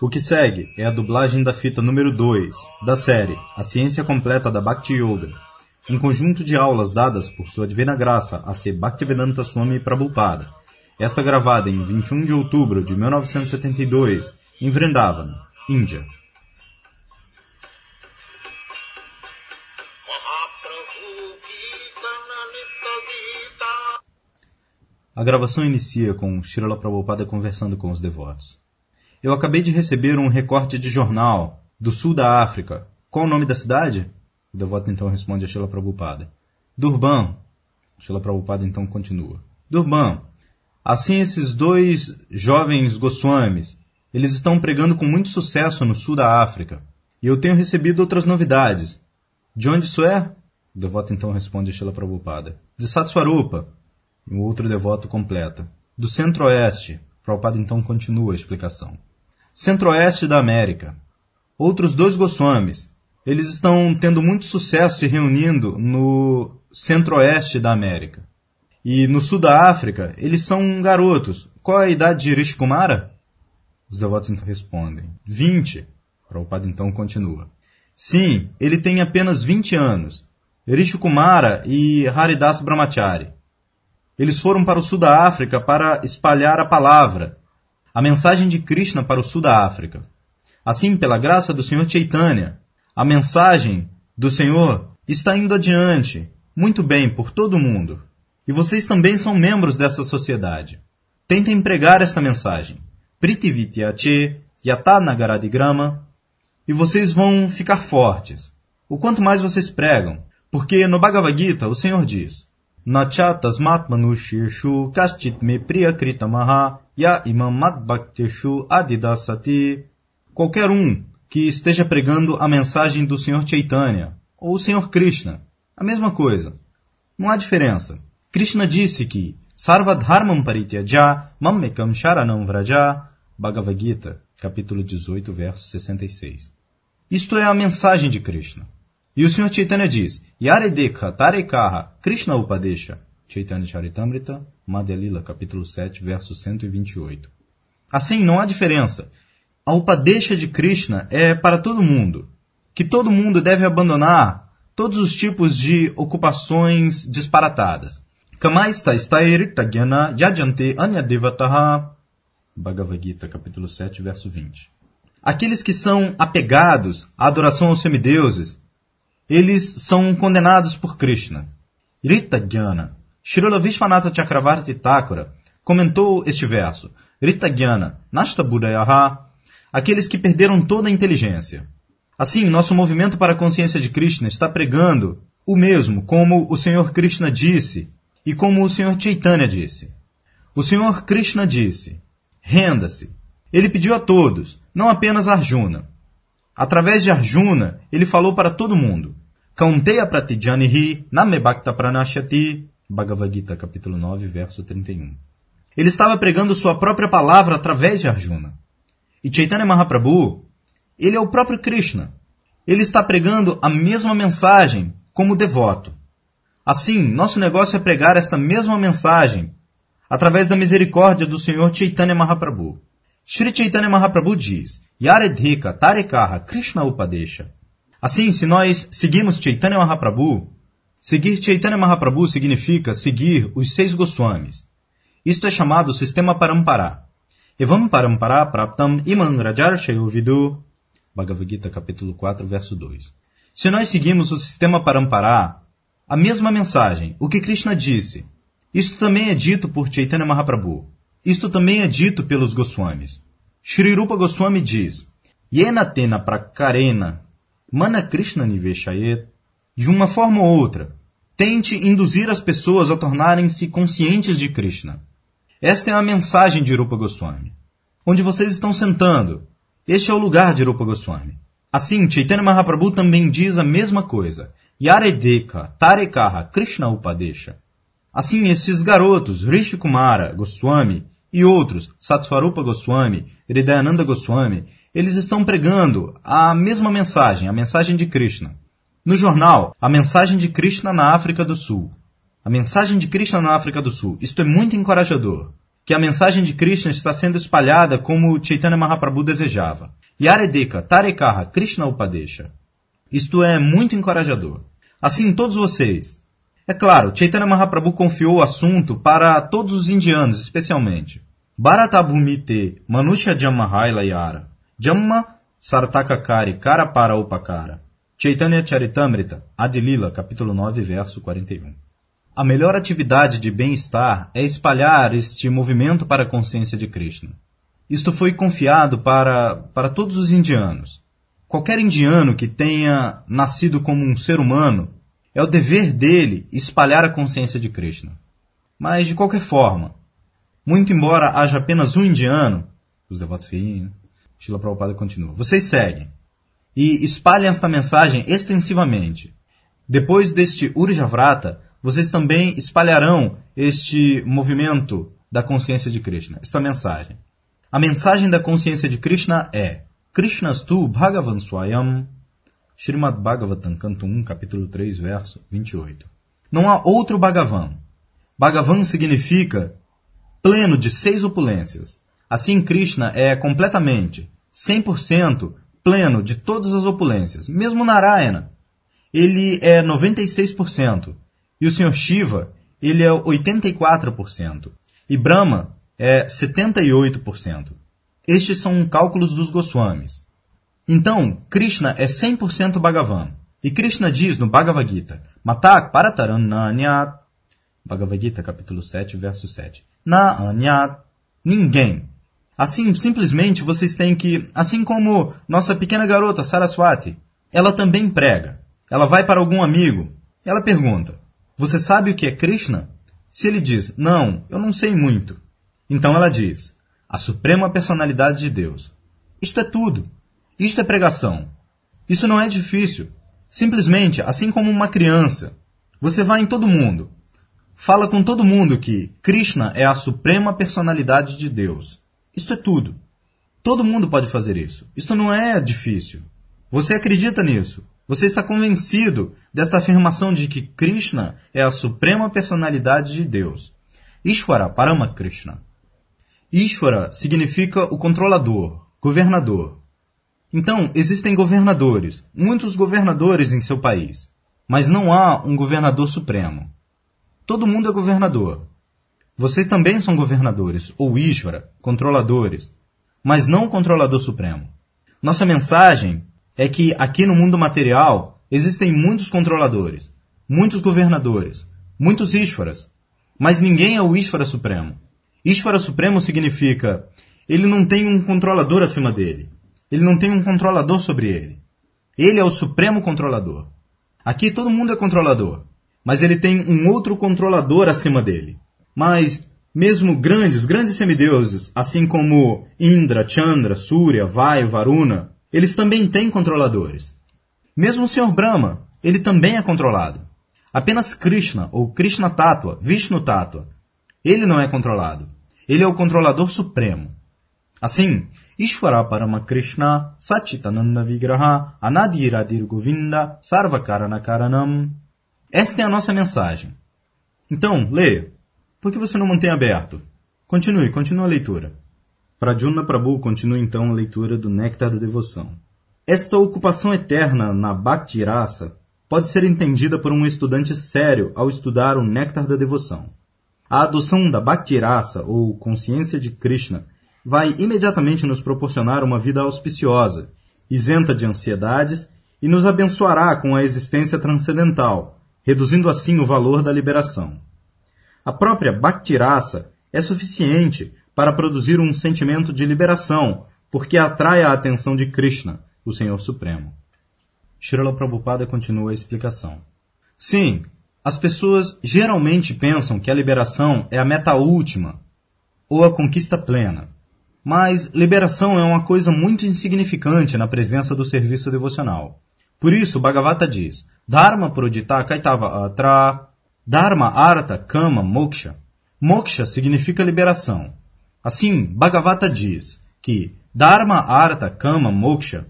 O que segue é a dublagem da fita número 2 da série A Ciência Completa da Bhakti Yoga, um conjunto de aulas dadas por sua divina graça a ser Bhaktivedanta Swami Prabhupada, esta gravada em 21 de outubro de 1972 em Vrindavan, Índia. A gravação inicia com Srila Prabhupada conversando com os devotos. Eu acabei de receber um recorte de jornal do sul da África. Qual o nome da cidade? O devoto então responde a Srila Prabhupada. Durban. Srila Prabhupada então continua. Durban. Assim esses dois jovens Goswamis, eles estão pregando com muito sucesso no sul da África. E eu tenho recebido outras novidades. De onde isso é? O devoto então responde a Srila Prabhupada. De Satswarupa. E o outro devoto completa. Do centro-oeste. Prabhupada então continua a explicação centro-oeste da América. Outros dois Goswamis, eles estão tendo muito sucesso se reunindo no centro-oeste da América. E no sul da África, eles são garotos. Qual a idade de Rishi Kumara? Os devotos então respondem. 20. Prabhupada então continua. Sim, ele tem apenas 20 anos. Rishi Kumara e Haridas Brahmachari. Eles foram para o sul da África para espalhar a palavra a mensagem de Krishna para o sul da África. Assim, pela graça do Senhor Chaitanya, a mensagem do Senhor está indo adiante, muito bem, por todo o mundo. E vocês também são membros dessa sociedade. Tentem pregar esta mensagem. Prithivityache Yata e vocês vão ficar fortes. O quanto mais vocês pregam, porque no Bhagavad Gita o Senhor diz: Nacha tasmat manusheshu kaschit me priyakritamaha ya imam madbhakteshu adidasati. Qualquer um que esteja pregando a mensagem do Senhor Chaitanya, ou o Senhor Krishna, a mesma coisa. Não há diferença. Krishna disse que Sarvadharmam parityaja mammekam sharanam vraja Bhagavad Gita, capítulo 18, verso 66. Isto é a mensagem de Krishna. E o Senhor Chaitanya diz, Yaredekha Tarekaha Krishna Upadesha, Chaitanya Charitamrita, Madhya Lila, capítulo 7, verso 128. Assim, não há diferença. A Upadesha de Krishna é para todo mundo, que todo mundo deve abandonar todos os tipos de ocupações disparatadas. Kamaista stairita gyana yajante anyadevataha, Bhagavad Gita, capítulo 7, verso 20. Aqueles que são apegados à adoração aos semideuses eles são condenados por Krishna. Rita Jnana. Srila Vishwanatha Chakravarti Thakura comentou este verso. Rita Jnana, Nashta Buddhayaha, aqueles que perderam toda a inteligência. Assim, nosso movimento para a consciência de Krishna está pregando o mesmo como o Senhor Krishna disse e como o Senhor Chaitanya disse. O Senhor Krishna disse: renda-se. Ele pediu a todos, não apenas a Arjuna. Através de Arjuna, ele falou para todo mundo. Kaunteya pratijanihi namebhakta pranashyati. Bhagavad Gita, capítulo 9, verso 31. Ele estava pregando sua própria palavra através de Arjuna. E Chaitanya Mahaprabhu, ele é o próprio Krishna. Ele está pregando a mesma mensagem como devoto. Assim, nosso negócio é pregar esta mesma mensagem através da misericórdia do Senhor Chaitanya Mahaprabhu. Sri Chaitanya Mahaprabhu diz, Yaredhika Tarekaha Krishna Upadesha. Assim, se nós seguimos Chaitanya Mahaprabhu, seguir Chaitanya Mahaprabhu significa seguir os seis Goswamis. Isto é chamado sistema Parampara. Evam Parampara Praptam Iman Rajar Vidu. Bhagavad Gita, capítulo 4, verso 2. Se nós seguimos o sistema Parampara, a mesma mensagem, o que Krishna disse, isto também é dito por Chaitanya Mahaprabhu. Isto também é dito pelos Goswamis. Shri Rupa Goswami diz, Yena tena prakarena Mana Krishna Niveshayet, de uma forma ou outra, tente induzir as pessoas a tornarem-se conscientes de Krishna. Esta é a mensagem de Rupa Goswami. Onde vocês estão sentando, este é o lugar de Rupa Goswami. Assim, Chaitanya Mahaprabhu também diz a mesma coisa. Yaredeka, Tarekaha, Krishna Upadesha. Assim, esses garotos, Rishi Kumara, Goswami e outros, Satsvarupa Goswami, Hridayananda Goswami, eles estão pregando a mesma mensagem, a mensagem de Krishna. No jornal, a mensagem de Krishna na África do Sul. A mensagem de Krishna na África do Sul. Isto é muito encorajador. que a mensagem de Krishna está sendo espalhada como Chaitanya Mahaprabhu desejava. Yaredeka Tarekaha Krishna Upadesha. Isto é muito encorajador. Assim, todos vocês. É claro, Chaitanya Mahaprabhu confiou o assunto para todos os indianos, especialmente. Bharatabhumite Manusha Jamma Yara. Jamma Sartakakari Karapara Upakara. Chaitanya Charitamrita, Adilila, capítulo 9, verso 41. A melhor atividade de bem-estar é espalhar este movimento para a consciência de Krishna. Isto foi confiado para, para todos os indianos. Qualquer indiano que tenha nascido como um ser humano, é o dever dele espalhar a consciência de Krishna. Mas, de qualquer forma, muito embora haja apenas um indiano, os devotos riem, Shila Prabhupada continua, vocês seguem e espalhem esta mensagem extensivamente. Depois deste Urjavrata, vocês também espalharão este movimento da consciência de Krishna, esta mensagem. A mensagem da consciência de Krishna é Krishnastu Bhagavan Swayam, Srimad Bhagavatam, canto 1, capítulo 3, verso 28. Não há outro Bhagavan. Bhagavan significa pleno de seis opulências. Assim, Krishna é completamente, 100%, pleno de todas as opulências. Mesmo Narayana, ele é 96%. E o Sr. Shiva, ele é 84%. E Brahma é 78%. Estes são cálculos dos Goswamis. Então, Krishna é 100% Bhagavan. E Krishna diz no Bhagavad Gita, Matak Paratarananyat, Bhagavad Gita, capítulo 7, verso 7. Na ninguém Assim, simplesmente vocês têm que, assim como nossa pequena garota Saraswati, ela também prega. Ela vai para algum amigo. Ela pergunta: Você sabe o que é Krishna? Se ele diz: Não, eu não sei muito. Então ela diz: A suprema personalidade de Deus. Isto é tudo. Isto é pregação. Isso não é difícil. Simplesmente, assim como uma criança, você vai em todo mundo. Fala com todo mundo que Krishna é a suprema personalidade de Deus. Isto é tudo. Todo mundo pode fazer isso. Isto não é difícil. Você acredita nisso. Você está convencido desta afirmação de que Krishna é a suprema personalidade de Deus. Ishvara Parama Krishna. Ishvara significa o controlador, governador. Então, existem governadores, muitos governadores em seu país, mas não há um governador supremo. Todo mundo é governador. Vocês também são governadores, ou Ishvara, controladores, mas não o controlador supremo. Nossa mensagem é que aqui no mundo material existem muitos controladores, muitos governadores, muitos Ishvaras, mas ninguém é o Ishvara supremo. Ishvara supremo significa ele não tem um controlador acima dele. Ele não tem um controlador sobre ele. Ele é o supremo controlador. Aqui todo mundo é controlador, mas ele tem um outro controlador acima dele. Mas, mesmo grandes, grandes semideuses, assim como Indra, Chandra, Surya, Vayu, Varuna, eles também têm controladores. Mesmo o Sr. Brahma, ele também é controlado. Apenas Krishna, ou Krishna Tattva, Vishnu Tattva, ele não é controlado. Ele é o controlador supremo. Assim, Ishvara Parama Krishna Sachitananda Vigraha Anadiradir Govinda Sarvakarana Karanam. Esta é a nossa mensagem. Então, leia. Por que você não mantém aberto? Continue, continue a leitura. Pradyumna Prabhu continua então a leitura do Néctar da Devoção. Esta ocupação eterna na Bhakti Rasa pode ser entendida por um estudante sério ao estudar o Néctar da Devoção. A adoção da Bhakti Rasa, ou consciência de Krishna, vai imediatamente nos proporcionar uma vida auspiciosa, isenta de ansiedades e nos abençoará com a existência transcendental, reduzindo assim o valor da liberação. A própria Bhaktirasa é suficiente para produzir um sentimento de liberação, porque atrai a atenção de Krishna, o Senhor Supremo. Srila Prabhupada continua a explicação. Sim, as pessoas geralmente pensam que a liberação é a meta última, ou a conquista plena. Mas liberação é uma coisa muito insignificante na presença do serviço devocional. Por isso, Bhagavata diz, Dharma prodita kaitava atra Dharma, Artha, Kama, Moksha. Moksha significa liberação. Assim, Bhagavata diz que Dharma, Artha, Kama, Moksha,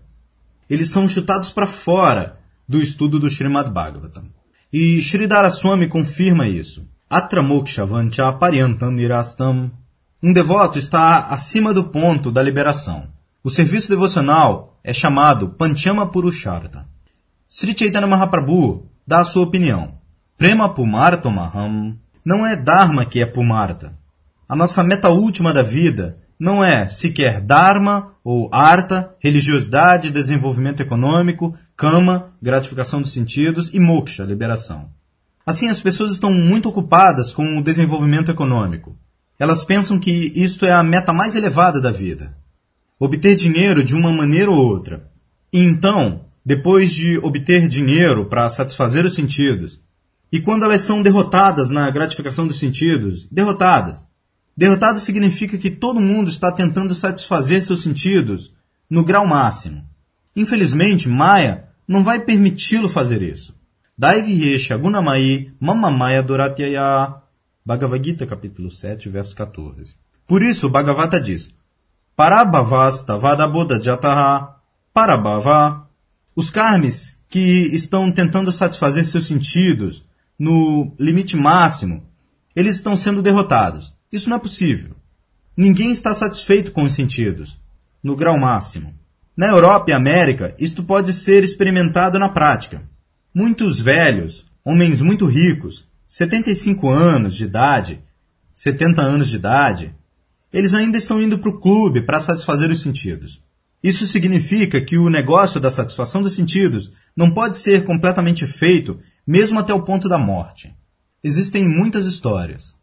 eles são chutados para fora do estudo do Srimad Bhagavatam. E Sridhara Swami confirma isso. Atra Moksha Vancha Paryantam Nirastam. Um devoto está acima do ponto da liberação. O serviço devocional é chamado Panchama Purushartha. Sri Chaitanya Mahaprabhu dá a sua opinião. Prema Pumarta Maham não é Dharma que é Pumarta. A nossa meta última da vida não é sequer Dharma ou Artha, religiosidade, desenvolvimento econômico, Kama, gratificação dos sentidos e Moksha, liberação. Assim, as pessoas estão muito ocupadas com o desenvolvimento econômico. Elas pensam que isto é a meta mais elevada da vida. Obter dinheiro de uma maneira ou outra. E então, depois de obter dinheiro para satisfazer os sentidos, e quando elas são derrotadas na gratificação dos sentidos, derrotadas. Derrotadas significa que todo mundo está tentando satisfazer seus sentidos no grau máximo. Infelizmente, Maya não vai permiti-lo fazer isso. Daiviye Shagunamai Mamamaya Doratyaya Bhagavad Gita, capítulo 7, verso 14. Por isso, o Bhagavata diz, Parabhavas Tavadaboda Jataha Parabhava. Os karmis que estão tentando satisfazer seus sentidos no limite máximo, eles estão sendo derrotados. Isso não é possível. Ninguém está satisfeito com os sentidos, no grau máximo. Na Europa e América, isto pode ser experimentado na prática. Muitos velhos, homens muito ricos, 75 anos de idade, 70 anos de idade, eles ainda estão indo para o clube para satisfazer os sentidos. Isso significa que o negócio da satisfação dos sentidos não pode ser completamente feito mesmo até o ponto da morte. Existem muitas histórias.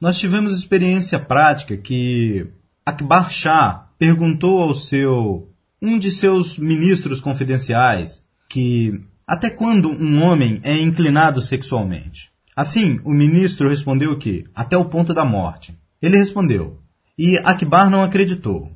Nós tivemos experiência prática que Akbar Shah perguntou ao seu um de seus ministros confidenciais que até quando um homem é inclinado sexualmente. Assim, o ministro respondeu que até o ponto da morte. Ele respondeu, e Akbar não acreditou.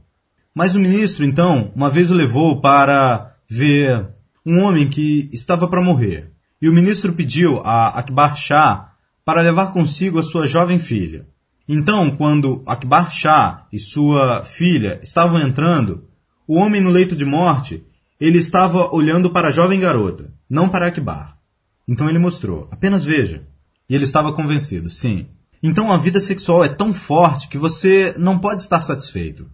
Mas o ministro, então, uma vez o levou para ver um homem que estava para morrer. E o ministro pediu a Akbar Shah para levar consigo a sua jovem filha. Então, quando Akbar Shah e sua filha estavam entrando, o homem no leito de morte, ele estava olhando para a jovem garota, não para Akbar. Então ele mostrou, apenas veja. E ele estava convencido, sim. Então a vida sexual é tão forte que você não pode estar satisfeito.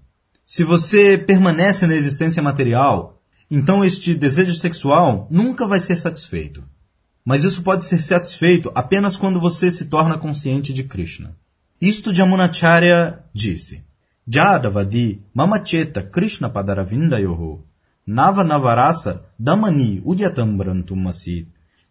Se você permanece na existência material, então este desejo sexual nunca vai ser satisfeito. Mas isso pode ser satisfeito apenas quando você se torna consciente de Krishna. Isto Jamunacharya disse. Jadavadi mamacheta Krishna padaravindayoho nava navarasa damani udyatambrantumasit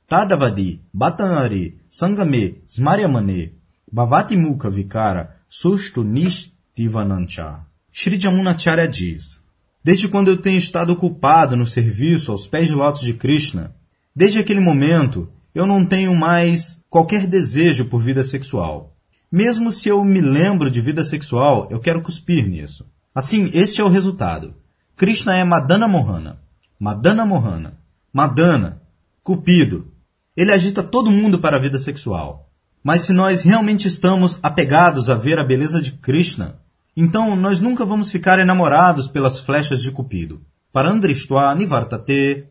Tadavadi, Batanari, Sangame, Smaryamane, Bhavati Mukha Vikara, Susto Nishtivanancha. Shri Jamunacharya diz, Desde quando eu tenho estado ocupado no serviço aos pés de lótus de Krishna, desde aquele momento eu não tenho mais qualquer desejo por vida sexual. Mesmo se eu me lembro de vida sexual, eu quero cuspir nisso. Assim, este é o resultado. Krishna é Madana Mohana. Madana Mohana. Madana. Cupido. Ele agita todo mundo para a vida sexual. Mas se nós realmente estamos apegados a ver a beleza de Krishna, então nós nunca vamos ficar enamorados pelas flechas de Cupido. Parandrishtua nivartate.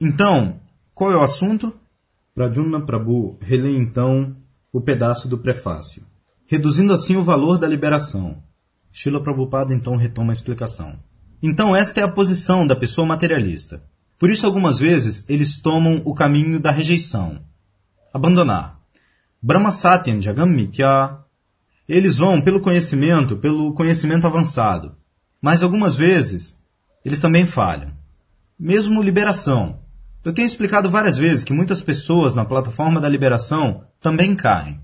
Então, qual é o assunto? Pradyumna Prabhu relê então o pedaço do prefácio, reduzindo assim o valor da liberação. Srila Prabhupada então retoma a explicação. Então esta é a posição da pessoa materialista. Por isso, algumas vezes, eles tomam o caminho da rejeição. Abandonar. Brahma Satyam Jagam Mitya. Eles vão pelo conhecimento, pelo conhecimento avançado. Mas algumas vezes, eles também falham. Mesmo liberação. Eu tenho explicado várias vezes que muitas pessoas na plataforma da liberação também caem.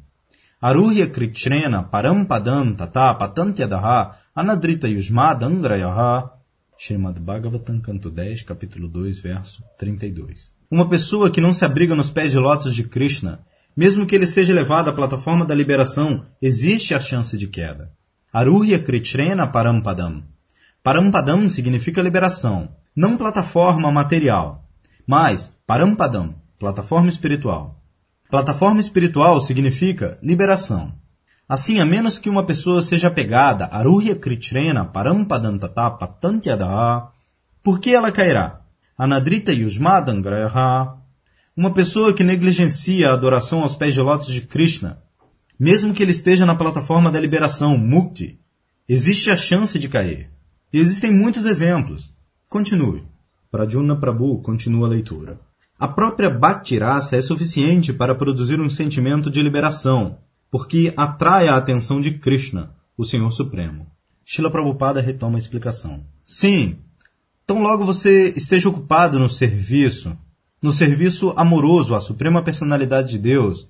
Aruhya Kritrena Parampadam Tata Patantyadaha Anadrita Yusmadangrayaha Srimad Bhagavatam, canto 10, capítulo 2, verso 32. Uma pessoa que não se abriga nos pés de lótus de Krishna, mesmo que ele seja levado à plataforma da liberação, existe a chance de queda. Aruhya Kritrena Parampadam. Parampadam significa liberação, não plataforma material, mas Parampadam, plataforma espiritual. Plataforma espiritual significa liberação. Assim, a menos que uma pessoa seja pegada, Aruhya Kritrena Parampadantata Patantyada, por que ela cairá? Anadrita Yusmadangraha, uma pessoa que negligencia a adoração aos pés de lótus de Krishna, mesmo que ele esteja na plataforma da liberação, Mukti, existe a chance de cair. E existem muitos exemplos. Continue. Pradyumna Prabhu continua a leitura. A própria Bhakti Rasa é suficiente para produzir um sentimento de liberação, porque atrai a atenção de Krishna, o Senhor Supremo. Shila Prabhupada retoma a explicação. Sim, tão logo você esteja ocupado no serviço, no serviço amoroso à Suprema Personalidade de Deus,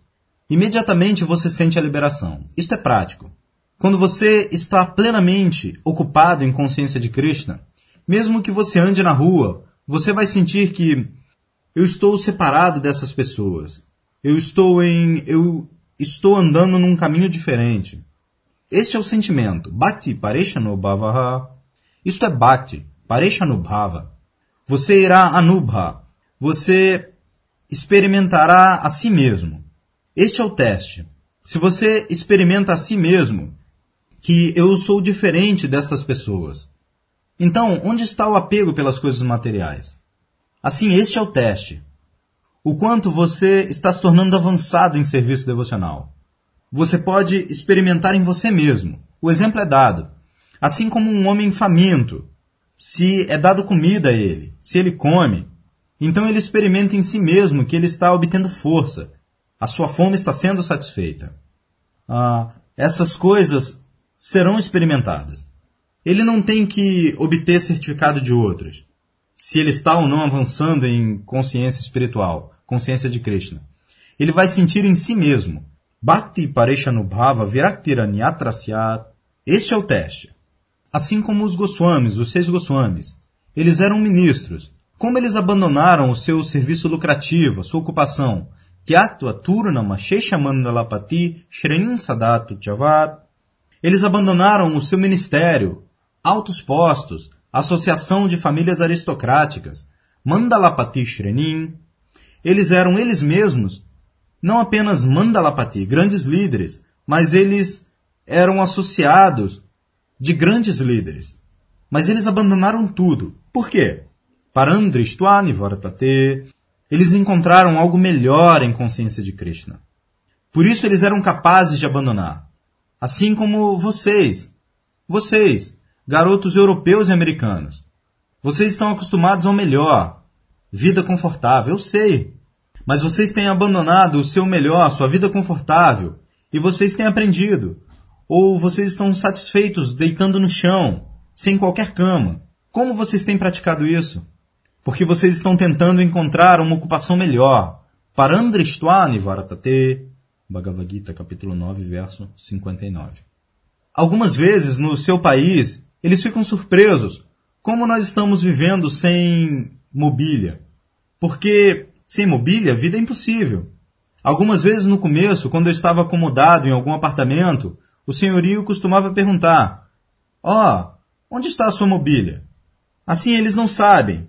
imediatamente você sente a liberação. Isto é prático. Quando você está plenamente ocupado em consciência de Krishna, mesmo que você ande na rua, você vai sentir que eu estou separado dessas pessoas. Eu estou em eu estou andando num caminho diferente. Este é o sentimento. Bhakti Pareshanubhavaha. Isto é Bhakti, Pareshanubhava. Você irá anubha. Você experimentará a si mesmo. Este é o teste. Se você experimenta a si mesmo, que eu sou diferente destas pessoas. Então, onde está o apego pelas coisas materiais? Assim, este é o teste. O quanto você está se tornando avançado em serviço devocional você pode experimentar em você mesmo. O exemplo é dado. Assim como um homem faminto, se é dado comida a ele, se ele come, então ele experimenta em si mesmo que ele está obtendo força, a sua fome está sendo satisfeita. Ah, essas coisas serão experimentadas. Ele não tem que obter certificado de outros, se ele está ou não avançando em consciência espiritual, consciência de Krishna. Ele vai sentir em si mesmo Bhakti Pareshanubhava Viraktiranyatrasyat. Este é o teste. Assim como os Goswamis, os seis Goswamis, eles eram ministros. Como eles abandonaram o seu serviço lucrativo, a sua ocupação, Tyatva Turnama Sheshamandalapati Shrenin Sadatu Chavat, eles abandonaram o seu ministério, altos postos, associação de famílias aristocráticas, Mandalapati Shrenin. Eles eram eles mesmos não apenas Mandalapati, grandes líderes, mas eles eram associados de grandes líderes. Mas eles abandonaram tudo. Por quê? Parandristvani Varatate. Eles encontraram algo melhor em consciência de Krishna. Por isso eles eram capazes de abandonar. Assim como vocês. Vocês, garotos europeus e americanos. Vocês estão acostumados ao melhor. Vida confortável, eu sei mas vocês têm abandonado o seu melhor, sua vida confortável, e vocês têm aprendido. Ou vocês estão satisfeitos deitando no chão, sem qualquer cama. Como vocês têm praticado isso? Porque vocês estão tentando encontrar uma ocupação melhor. Parandristvani Varatate. Bhagavad Gita, capítulo 9, verso 59. Algumas vezes, no seu país, eles ficam surpresos como nós estamos vivendo sem mobília. Porque sem mobília, vida é impossível. Algumas vezes no começo, quando eu estava acomodado em algum apartamento, o senhorio costumava perguntar: Ó, oh, onde está a sua mobília? Assim eles não sabem.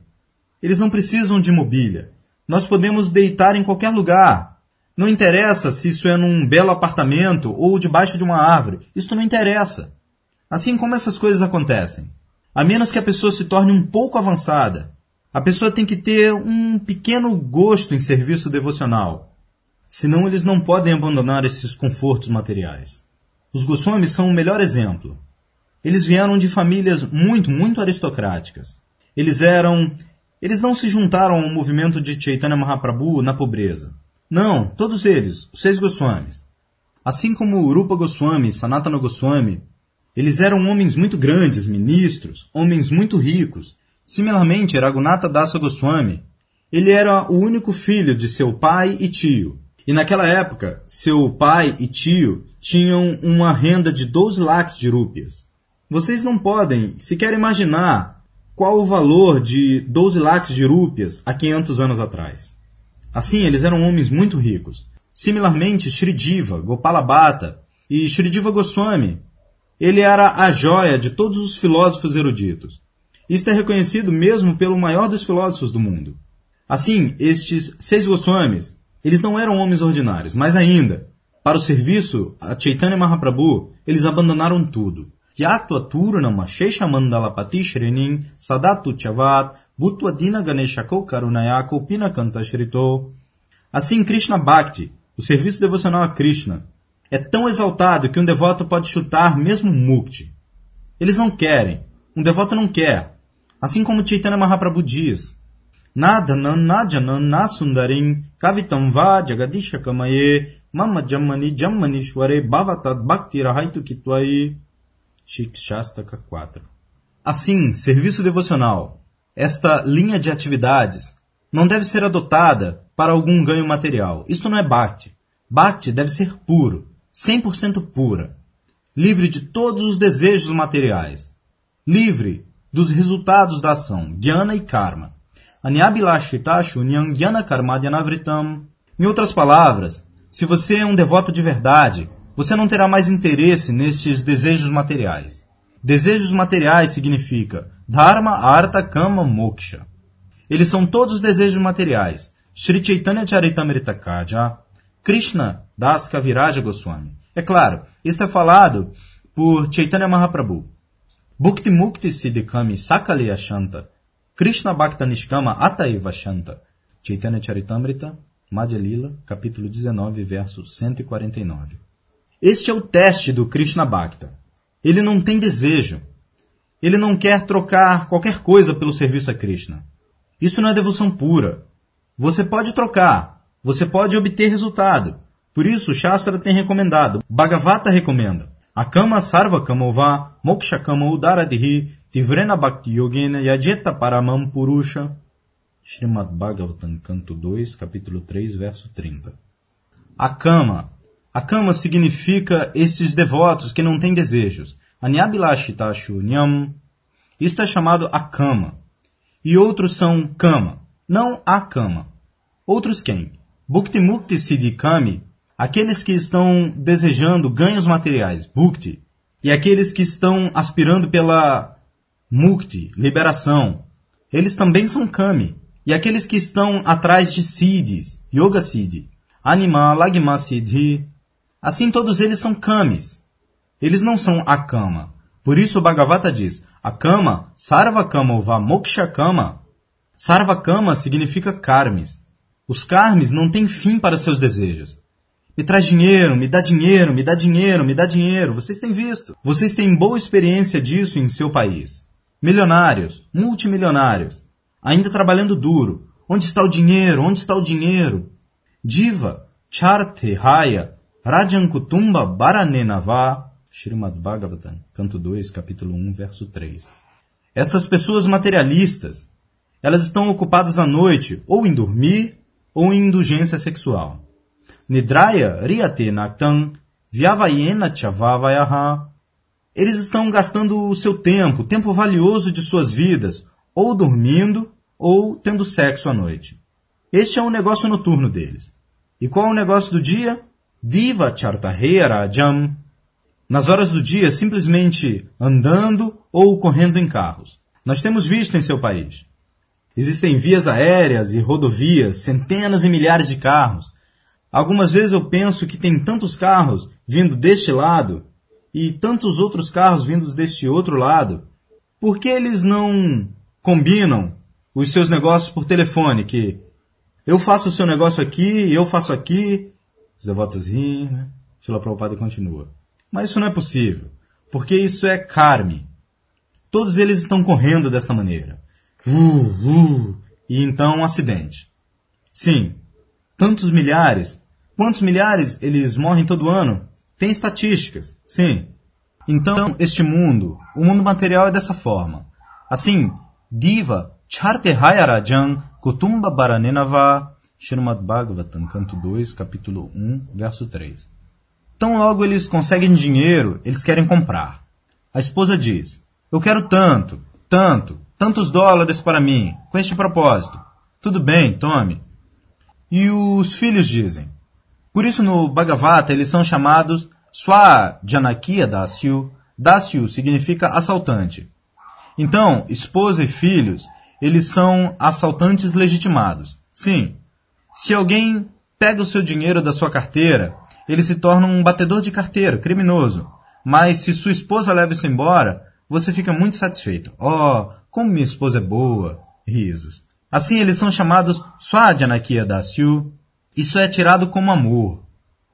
Eles não precisam de mobília. Nós podemos deitar em qualquer lugar. Não interessa se isso é num belo apartamento ou debaixo de uma árvore. Isto não interessa. Assim como essas coisas acontecem. A menos que a pessoa se torne um pouco avançada, a pessoa tem que ter um pequeno gosto em serviço devocional, senão eles não podem abandonar esses confortos materiais. Os Goswamis são o melhor exemplo. Eles vieram de famílias muito, muito aristocráticas. Eles eram. Eles não se juntaram ao movimento de Chaitanya Mahaprabhu na pobreza. Não, todos eles, os seis Goswamis. Assim como Urupa Goswami Sanatana Goswami, eles eram homens muito grandes, ministros, homens muito ricos, Similarmente, Raghunatha Dasa Goswami, ele era o único filho de seu pai e tio. E naquela época, seu pai e tio tinham uma renda de 12 lakhs de rúpias. Vocês não podem sequer imaginar qual o valor de 12 lakhs de rúpias há 500 anos atrás. Assim, eles eram homens muito ricos. Similarmente, Shridiva, Gopalabhata e Shridiva Goswami, ele era a joia de todos os filósofos eruditos. Isto é reconhecido mesmo pelo maior dos filósofos do mundo. Assim, estes seis Goswamis, eles não eram homens ordinários, mas ainda, para o serviço a Chaitanya Mahaprabhu, eles abandonaram tudo. Tyatva Turnama Sheshamandalapati Shrenin Sadatu Chavat Bhutvadina Ganeshako Karunayako Pinakanta Shrito. Assim, Krishna Bhakti, o serviço devocional a Krishna, é tão exaltado que um devoto pode chutar mesmo Mukti. Eles não querem. Um devoto não quer. Assim como Chaitanya Mahaprabhu diz. Nadhanam najanam nasundarim kavitam va jagadisha kamaye mama jammani jammanishware bhavatad bhakti rahaitu kitwai. Shikshastaka 4 Assim, serviço devocional, esta linha de atividades, não deve ser adotada para algum ganho material. Isto não é bhakti. Bhakti deve ser puro, 100% pura, livre de todos os desejos materiais, livre dos resultados da ação, jnana e karma. Anyabilashitashu nyang karmadyanavritam. Em outras palavras, se você é um devoto de verdade, você não terá mais interesse nestes desejos materiais. Desejos materiais significa Dharma, Artha, Kama, Moksha. Eles são todos desejos materiais. Sri Chaitanya Charitamrita Kaja, Krishna Das Kaviraja Goswami. É claro, isto é falado por Chaitanya Mahaprabhu. Bhukti Mukti Siddhikami Sakali Ashanta, Krishna Bhakta Nishkama Ataiva Shanta. Chaitanya Charitamrita, Madhya capítulo 19, verso 149. Este é o teste do Krishna Bhakta. Ele não tem desejo. Ele não quer trocar qualquer coisa pelo serviço a Krishna. Isso não é devoção pura. Você pode trocar, você pode obter resultado. Por isso, Shastra tem recomendado, Bhagavata recomenda, Akama Sarva Kamova Moksha Kama Udaradhi Tivrena Bhakti Yogena Yajeta Paramam Purusha. Srimad Bhagavatam, canto 2, capítulo 3, verso 30. Akama. Akama significa esses devotos que não têm desejos. Anyabilashitashu Nyam. Isto é chamado Akama. E outros são Kama, não Akama. Outros quem? Bhukti Mukti Siddhikami, aqueles que estão desejando ganhos materiais, Bhukti, e aqueles que estão aspirando pela Mukti, liberação, eles também são Kami. E aqueles que estão atrás de Siddhis, Yoga Siddhi, Anima, Lagma Siddhi, assim todos eles são Kamis. Eles não são Akama. Por isso o Bhagavata diz, Akama, Sarvakama Uva Moksha Kama. Sarvakama significa karmis. Os karmis não têm fim para seus desejos. Me traz dinheiro, me dá dinheiro, me dá dinheiro, me dá dinheiro. Vocês têm visto. Vocês têm boa experiência disso em seu país. Milionários, multimilionários, ainda trabalhando duro. Onde está o dinheiro? Onde está o dinheiro? Diva, Charte, Raya, Rajankutumba, Baranenava, Srimad Bhagavatam, canto 2, capítulo 1, verso 3. Estas pessoas materialistas, elas estão ocupadas à noite ou em dormir ou indulgência sexual. Nidraya Riyate Naktam Vyavayena Chavavayaha eles estão gastando o seu tempo, tempo valioso de suas vidas, ou dormindo ou tendo sexo à noite. Este é o negócio noturno deles. E qual é o negócio do dia? Diva Chartaheya Jam. Nas horas do dia, simplesmente andando ou correndo em carros. Nós temos visto em seu país. Existem vias aéreas e rodovias, centenas e milhares de carros. Algumas vezes eu penso que tem tantos carros vindo deste lado e tantos outros carros vindos deste outro lado, por que eles não combinam os seus negócios por telefone? Que eu faço o seu negócio aqui, eu faço aqui, os devotos riem, né? Shila Prabhupada continua. Mas isso não é possível, porque isso é karma. Todos eles estão correndo dessa maneira. Uh, uh, e então um acidente. Sim, tantos milhares. Quantos milhares eles morrem todo ano? Tem estatísticas, sim. Então, este mundo, o mundo material é dessa forma. Assim, Diva Chartehayarajan Kutumba Baranenava Srimad Bhagavatam, canto 2, capítulo 1, verso 3. Tão logo eles conseguem dinheiro, eles querem comprar. A esposa diz, eu quero tanto, tanto, tantos dólares para mim, com este propósito. Tudo bem, tome. E os filhos dizem, por isso no Bhagavata eles são chamados Swajanakiya Dasyu. Dasyu significa assaltante. Então, esposa e filhos, eles são assaltantes legitimados. Sim, se alguém pega o seu dinheiro da sua carteira, ele se torna um batedor de carteira, criminoso. Mas se sua esposa leva isso embora, você fica muito satisfeito. Oh, como minha esposa é boa! Risos. Assim eles são chamados Swajanakiya Dasyu, isso é tirado como amor.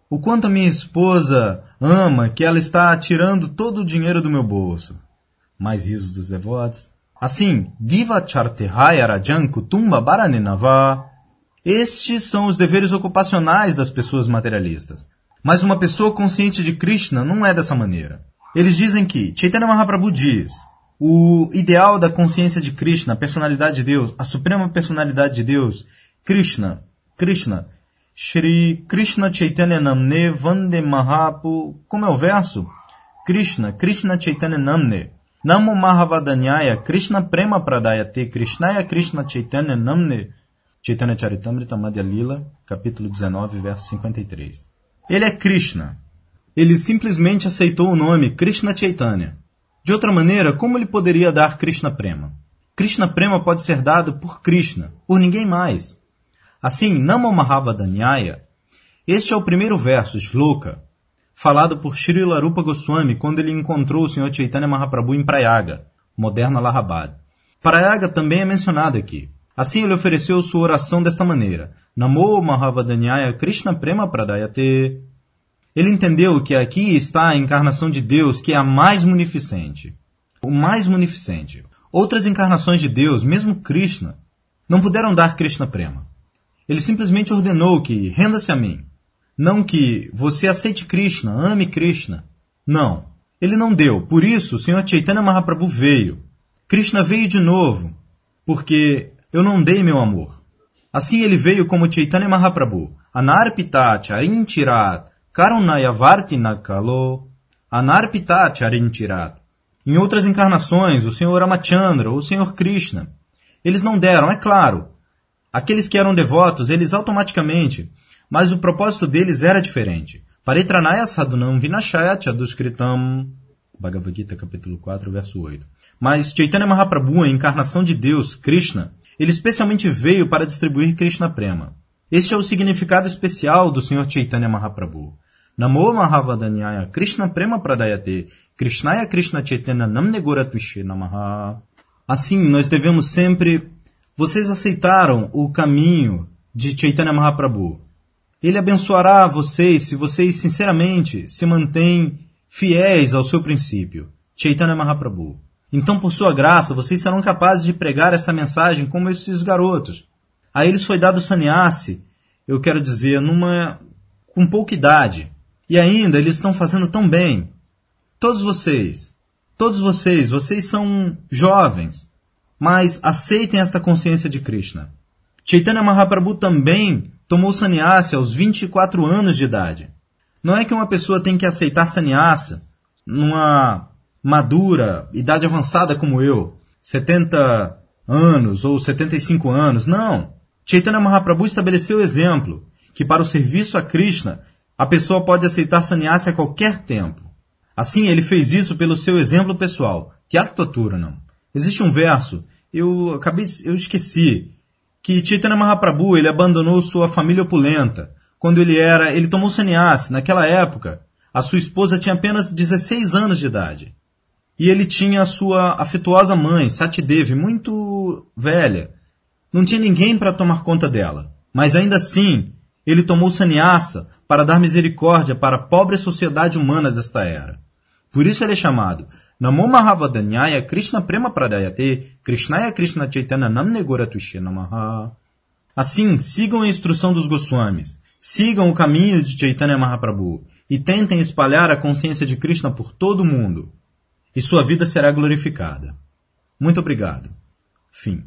O quanto a minha esposa ama que ela está tirando todo o dinheiro do meu bolso. Mais risos dos devotos. Assim, Diva Chartehaya Rajan Kutumba Baranenava. Estes são os deveres ocupacionais das pessoas materialistas. Mas uma pessoa consciente de Krishna não é dessa maneira. Eles dizem que Chaitanya Mahaprabhu diz: o ideal da consciência de Krishna, a personalidade de Deus, a suprema personalidade de Deus, Krishna, Krishna, Shri Krishna Chaitanya Namne Vande Mahapu, como é o verso? Krishna, Krishna Chaitanya Namne, Namo Mahavadanyaya, Krishna Prema Pradayate, Krishnaya Krishna Chaitanya Namne, Chaitanya Charitamrita Madhya Lila, capítulo 19, verso 53. Ele é Krishna. Ele simplesmente aceitou o nome Krishna Chaitanya. De outra maneira, como ele poderia dar Krishna Prema? Krishna Prema pode ser dado por Krishna, por ninguém mais. Assim, Namo Mahavadanyaya, este é o primeiro verso, Shloka, falado por Srila Rupa Goswami quando ele encontrou o Sr. Chaitanya Mahaprabhu em Prayaga, moderna Allahabad. Prayaga também é mencionado aqui. Assim ele ofereceu sua oração desta maneira: Namo Mahavadanyaya Krishna Prema Pradayate. Ele entendeu que aqui está a encarnação de Deus que é a mais munificente. O mais munificente. Outras encarnações de Deus, mesmo Krishna, não puderam dar Krishna Prema. Ele simplesmente ordenou que renda-se a mim. Não que você aceite Krishna, ame Krishna. Não. Ele não deu. Por isso, o Senhor Chaitanya Mahaprabhu veio. Krishna veio de novo, porque eu não dei meu amor. Assim ele veio como Chaitanya Mahaprabhu. Anarpita charintirat karunayavarti nakalo. Anarpita charintirat. Em outras encarnações, o Senhor Ramachandra ou o Senhor Krishna. Eles não deram, é claro. Aqueles que eram devotos, eles automaticamente mas o propósito deles era diferente. Paritranaya sadhunam vinashaya chaduskritam. Bhagavad Gita, capítulo 4, verso 8. Mas Chaitanya Mahaprabhu, a encarnação de Deus, Krishna, ele especialmente veio para distribuir Krishna Prema. Este é o significado especial do Sr. Chaitanya Mahaprabhu. Namo Mahavadanyaya Krishna Prema Pradayate Krishnaya Krishna Chaitanya Namnegoratvishe Namaha. Assim, nós devemos sempre... Vocês aceitaram o caminho de Chaitanya Mahaprabhu. Ele abençoará vocês se vocês sinceramente se mantêm fiéis ao seu princípio. Chaitanya Mahaprabhu. Então, por sua graça, vocês serão capazes de pregar essa mensagem como esses garotos. A eles foi dado sannyasi, eu quero dizer, numa com pouca idade. E ainda eles estão fazendo tão bem. Todos vocês, todos vocês, vocês são jovens, mas aceitem esta consciência de Krishna. Chaitanya Mahaprabhu também tomou sannyasa aos 24 anos de idade. Não é que uma pessoa tem que aceitar sannyasa numa madura, idade avançada como eu, 70 anos ou 75 anos. Não. Chaitanya Mahaprabhu estabeleceu o exemplo que para o serviço a Krishna a pessoa pode aceitar sannyasa a qualquer tempo. Assim, ele fez isso pelo seu exemplo pessoal. Tyaktaturnam. Existe um verso, eu acabei, eu esqueci, que Chaitanya Mahaprabhu ele abandonou sua família opulenta. Quando ele era, ele tomou sannyas. Naquela época, a sua esposa tinha apenas 16 anos de idade. E ele tinha a sua afetuosa mãe, Satidevi, muito velha. Não tinha ninguém para tomar conta dela. Mas ainda assim, ele tomou sannyasa para dar misericórdia para a pobre sociedade humana desta era. Por isso ele é chamado Namo Mahavadanyaya Krishna Prema Pradayate Krishnaya Krishna Chaitanya Namne Goratushe Namaha. Assim, sigam a instrução dos Goswamis, sigam o caminho de Chaitanya Mahaprabhu e tentem espalhar a consciência de Krishna por todo o mundo. E sua vida será glorificada. Muito obrigado. Fim.